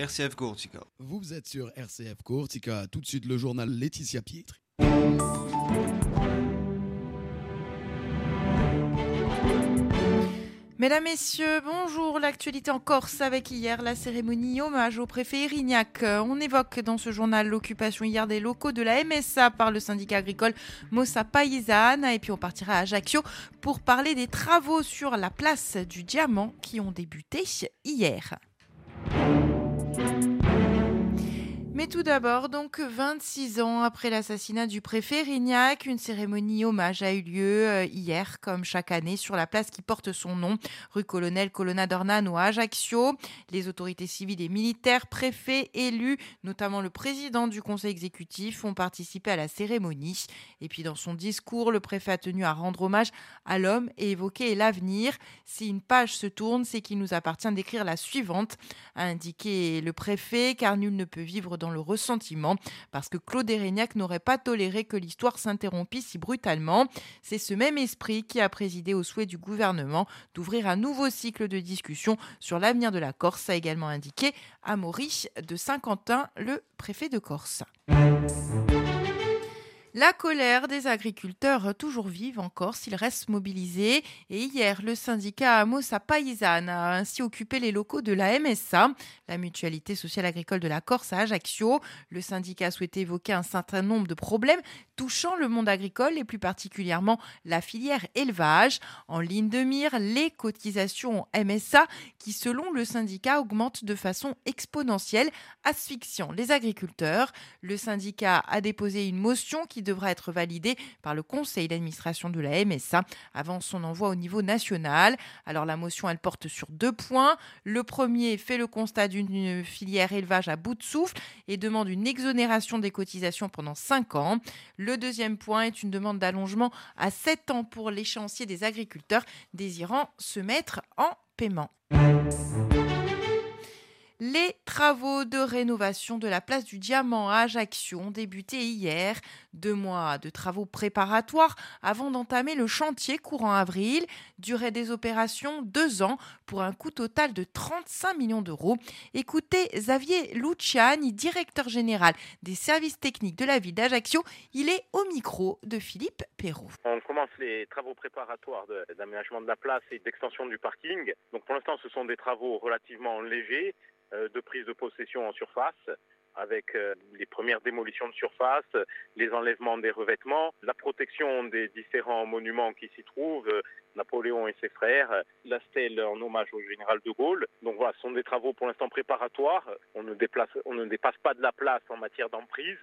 RCF Courtica. Vous êtes sur RCF Courtica, tout de suite le journal Laetitia Pietri. Mesdames, Messieurs, bonjour. L'actualité en Corse avec hier la cérémonie hommage au préfet Irignac. On évoque dans ce journal l'occupation hier des locaux de la MSA par le syndicat agricole Mossa Paysanne. Et puis on partira à Ajaccio pour parler des travaux sur la place du Diamant qui ont débuté hier. Mais tout d'abord, donc 26 ans après l'assassinat du préfet Rignac, une cérémonie hommage a eu lieu euh, hier, comme chaque année, sur la place qui porte son nom, rue Colonel Colonna d'Ornano à Ajaccio. Les autorités civiles et militaires, préfets, élus, notamment le président du conseil exécutif, ont participé à la cérémonie. Et puis dans son discours, le préfet a tenu à rendre hommage à l'homme et évoquer l'avenir. Si une page se tourne, c'est qu'il nous appartient d'écrire la suivante, a indiqué le préfet, car nul ne peut vivre dans le ressentiment, parce que Claude Erignac n'aurait pas toléré que l'histoire s'interrompisse si brutalement. C'est ce même esprit qui a présidé au souhait du gouvernement d'ouvrir un nouveau cycle de discussion sur l'avenir de la Corse, a également indiqué Amaury de Saint-Quentin, le préfet de Corse. La colère des agriculteurs toujours vive encore s'ils restent mobilisés. Et hier, le syndicat Amos à Paysanne a ainsi occupé les locaux de la MSA, la mutualité sociale agricole de la Corse à Ajaccio. Le syndicat a souhaité évoquer un certain nombre de problèmes touchant le monde agricole et plus particulièrement la filière élevage. En ligne de mire, les cotisations MSA qui, selon le syndicat, augmentent de façon exponentielle, asphyxiant les agriculteurs. Le syndicat a déposé une motion qui devra être validé par le conseil d'administration de la MSA avant son envoi au niveau national. Alors la motion, elle porte sur deux points. Le premier fait le constat d'une filière élevage à bout de souffle et demande une exonération des cotisations pendant cinq ans. Le deuxième point est une demande d'allongement à sept ans pour l'échéancier des agriculteurs désirant se mettre en paiement. Les travaux de rénovation de la place du Diamant à Ajaccio ont débuté hier. Deux mois de travaux préparatoires avant d'entamer le chantier courant avril. Durée des opérations, deux ans pour un coût total de 35 millions d'euros. Écoutez Xavier Luciani, directeur général des services techniques de la ville d'Ajaccio. Il est au micro de Philippe Perrault. On commence les travaux préparatoires d'aménagement de, de la place et d'extension du parking. Donc pour l'instant, ce sont des travaux relativement légers de prise de possession en surface avec euh, les premières démolitions de surface, les enlèvements des revêtements, la protection des différents monuments qui s'y trouvent, euh, Napoléon et ses frères, la stèle en hommage au général de Gaulle. Donc voilà, ce sont des travaux pour l'instant préparatoires. On ne, on ne dépasse pas de la place en matière d'emprise.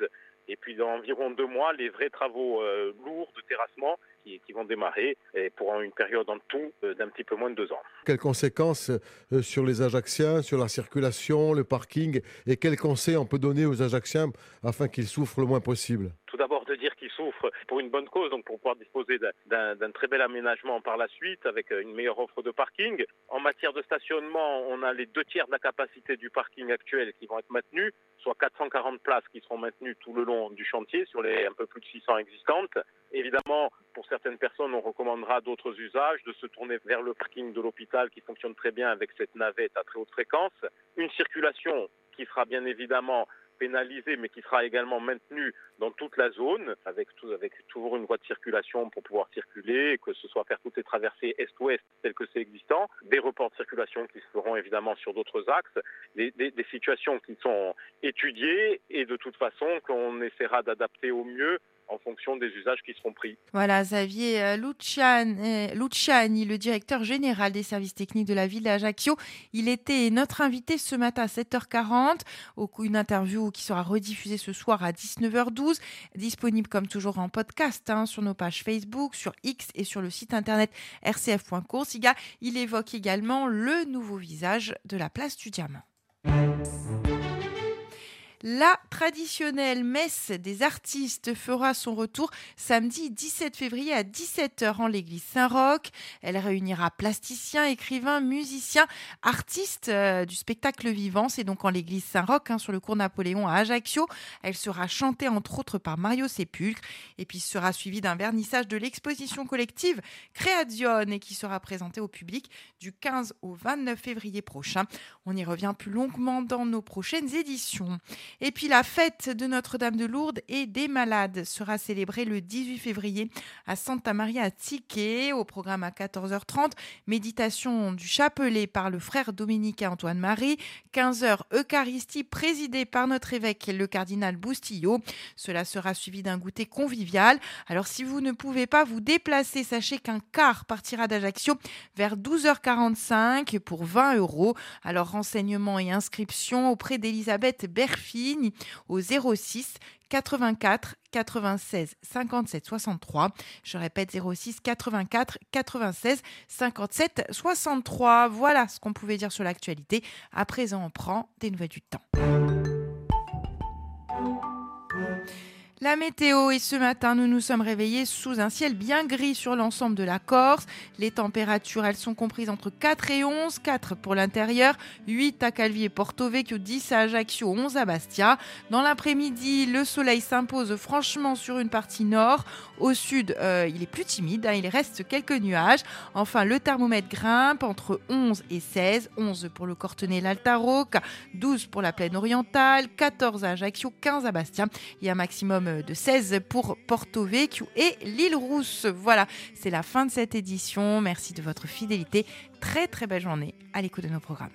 Et puis dans environ deux mois, les vrais travaux lourds de terrassement qui, vont démarrer et pour une période en tout euh, d'un petit peu moins de deux ans. Quelles conséquences euh, sur les Ajacciens, sur la circulation, le parking et quels conseils on peut donner aux Ajacciens afin qu'ils souffrent le moins possible? Tout d'abord de dire qu'ils souffrent pour une bonne cause, donc pour pouvoir disposer d'un très bel aménagement par la suite avec euh, une meilleure offre de parking. En matière de stationnement, on a les deux tiers de la capacité du parking actuel qui vont être maintenus, soit 440 places qui seront maintenues tout le long du chantier sur les un peu plus de 600 existantes. Évidemment, pour certaines personnes, on recommandera d'autres usages, de se tourner vers le parking de l'hôpital qui fonctionne très bien avec cette navette à très haute fréquence. Une circulation qui sera bien évidemment pénalisée, mais qui sera également maintenue dans toute la zone, avec, avec toujours une voie de circulation pour pouvoir circuler, que ce soit faire toutes les traversées est-ouest telles que c'est existant, des reports de circulation qui se feront évidemment sur d'autres axes, des, des situations qui sont étudiées et de toute façon qu'on essaiera d'adapter au mieux en fonction des usages qui seront pris. Voilà, Xavier euh, euh, Luciani, le directeur général des services techniques de la ville d'Ajaccio. Il était notre invité ce matin à 7h40, une interview qui sera rediffusée ce soir à 19h12, disponible comme toujours en podcast hein, sur nos pages Facebook, sur X et sur le site internet rcf.coursiga. Il évoque également le nouveau visage de la place du diamant. La traditionnelle messe des artistes fera son retour samedi 17 février à 17h en l'église Saint-Roch. Elle réunira plasticiens, écrivains, musiciens, artistes euh, du spectacle vivant. C'est donc en l'église Saint-Roch, hein, sur le cours Napoléon à Ajaccio. Elle sera chantée entre autres par Mario Sépulcre et puis sera suivie d'un vernissage de l'exposition collective Création et qui sera présentée au public du 15 au 29 février prochain. On y revient plus longuement dans nos prochaines éditions. Et puis la fête de Notre-Dame de Lourdes et des Malades sera célébrée le 18 février à Santa Maria à au programme à 14h30, méditation du chapelet par le frère Dominique Antoine Marie, 15h Eucharistie présidée par notre évêque le cardinal Boustillot. Cela sera suivi d'un goûter convivial. Alors si vous ne pouvez pas vous déplacer, sachez qu'un car partira d'Ajaccio vers 12h45 pour 20 euros. Alors renseignements et inscriptions auprès d'Elisabeth Berfini au 06 84 96 57 63. Je répète 06 84 96 57 63. Voilà ce qu'on pouvait dire sur l'actualité. À présent, on prend des nouvelles du temps. La météo et ce matin, nous nous sommes réveillés sous un ciel bien gris sur l'ensemble de la Corse. Les températures, elles sont comprises entre 4 et 11, 4 pour l'intérieur, 8 à Calvi et Porto Vecchio, 10 à Ajaccio, 11 à Bastia. Dans l'après-midi, le soleil s'impose franchement sur une partie nord. Au sud, euh, il est plus timide, hein, il reste quelques nuages. Enfin, le thermomètre grimpe entre 11 et 16, 11 pour le Cortenay l'Altaroc, 12 pour la plaine orientale, 14 à Ajaccio, 15 à Bastia. Il y a un maximum de 16 pour Porto Vecchio et l'île Rousse. Voilà, c'est la fin de cette édition. Merci de votre fidélité. Très très belle journée à l'écoute de nos programmes.